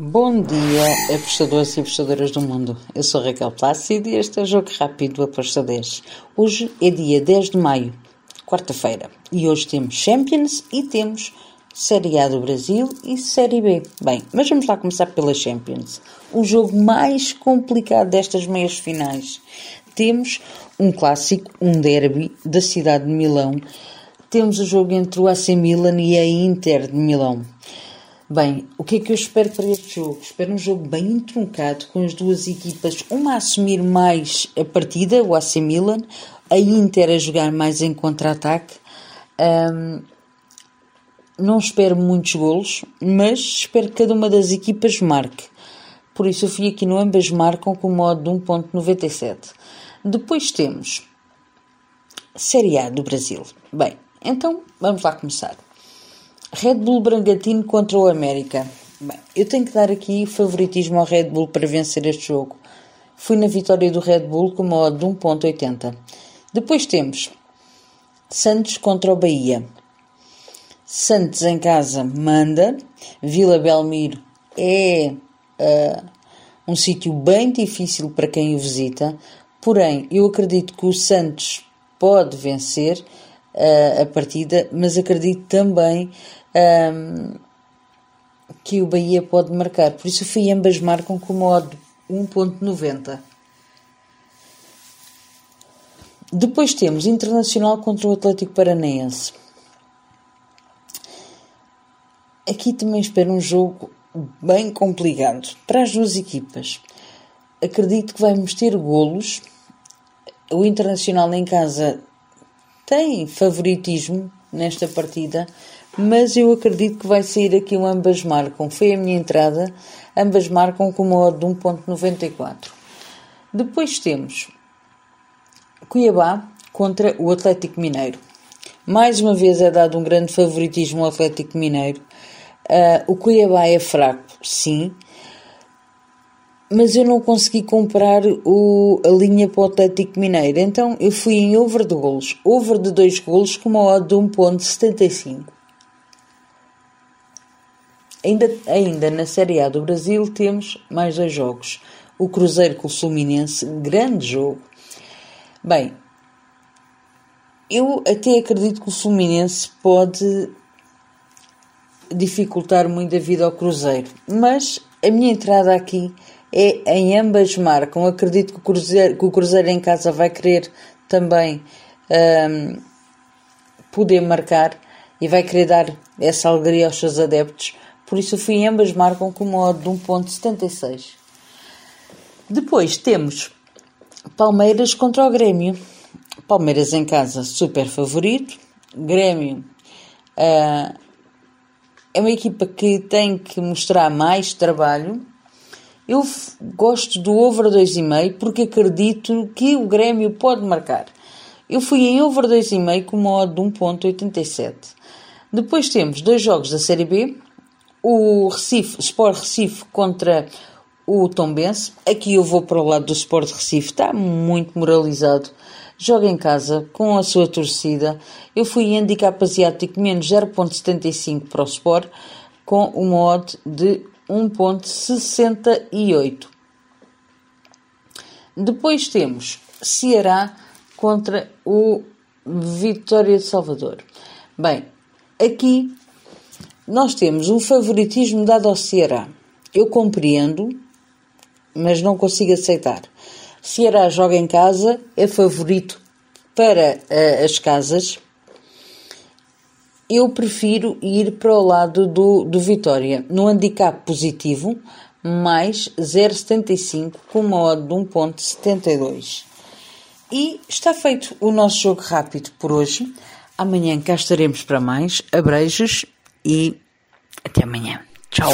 Bom dia, apostadores e apostadoras do mundo. Eu sou Raquel Plácido e este é o Jogo Rápido do Apostadores. Hoje é dia 10 de maio, quarta-feira, e hoje temos Champions e temos Série A do Brasil e Série B. Bem, mas vamos lá começar pela Champions. O jogo mais complicado destas meias finais. Temos um clássico, um derby da cidade de Milão. Temos o jogo entre o AC Milan e a Inter de Milão. Bem, o que é que eu espero para este jogo? Espero um jogo bem entroncado, com as duas equipas, uma a assumir mais a partida, o AC Milan, a Inter a jogar mais em contra-ataque. Um, não espero muitos golos, mas espero que cada uma das equipas marque. Por isso eu fui aqui no ambas marcam com o modo de 1.97. Depois temos Série A do Brasil. Bem, então vamos lá começar. Red Bull Bragantino contra o América. Bem, eu tenho que dar aqui favoritismo ao Red Bull para vencer este jogo. Fui na vitória do Red Bull com uma odd de 1.80. Depois temos Santos contra o Bahia. Santos em casa manda. Vila Belmiro é uh, um sítio bem difícil para quem o visita. Porém, eu acredito que o Santos pode vencer uh, a partida, mas acredito também um, que o Bahia pode marcar. Por isso, fui ambas marcam com modo 1.90. Depois temos Internacional contra o Atlético Paranaense. Aqui também espero um jogo bem complicado para as duas equipas. Acredito que vamos ter golos. O Internacional em casa tem favoritismo nesta partida, mas eu acredito que vai sair aqui um ambas marcam. Foi a minha entrada, ambas marcam com uma odd de 1.94. Depois temos Cuiabá contra o Atlético Mineiro. Mais uma vez é dado um grande favoritismo ao Atlético Mineiro. Uh, o Cuiabá é fraco, sim, mas eu não consegui comprar o, a linha para o Atlético Mineiro. Então eu fui em over de golos. Over de 2 golos com uma odd de 1.75. Ainda, ainda na Série A do Brasil temos mais dois jogos. O Cruzeiro com o Fluminense, grande jogo. Bem, eu até acredito que o Fluminense pode dificultar muito a vida ao Cruzeiro, mas a minha entrada aqui é em ambas marcam. Acredito que o Cruzeiro, que o Cruzeiro em casa vai querer também um, poder marcar e vai querer dar essa alegria aos seus adeptos. Por isso, fui ambas marcam com uma odd de 1.76. Depois temos Palmeiras contra o Grêmio. Palmeiras em casa, super favorito. Grêmio uh, é uma equipa que tem que mostrar mais trabalho eu gosto do over 2,5 porque acredito que o Grêmio pode marcar. Eu fui em over 2,5 com uma odd de 1.87. Depois temos dois jogos da Série B. O Recife, Sport Recife contra o Tombense. Aqui eu vou para o lado do Sport Recife. Está muito moralizado. Joga em casa com a sua torcida. Eu fui em handicap asiático menos 0.75 para o Sport com uma odd de 1.68. Depois temos Ceará contra o Vitória de Salvador. Bem, aqui nós temos um favoritismo dado ao Ceará. Eu compreendo, mas não consigo aceitar. Ceará joga em casa, é favorito para uh, as casas eu prefiro ir para o lado do, do Vitória. No handicap positivo, mais 0,75 com uma odd de 1,72. E está feito o nosso jogo rápido por hoje. Amanhã cá estaremos para mais. Abreijos e até amanhã. Tchau!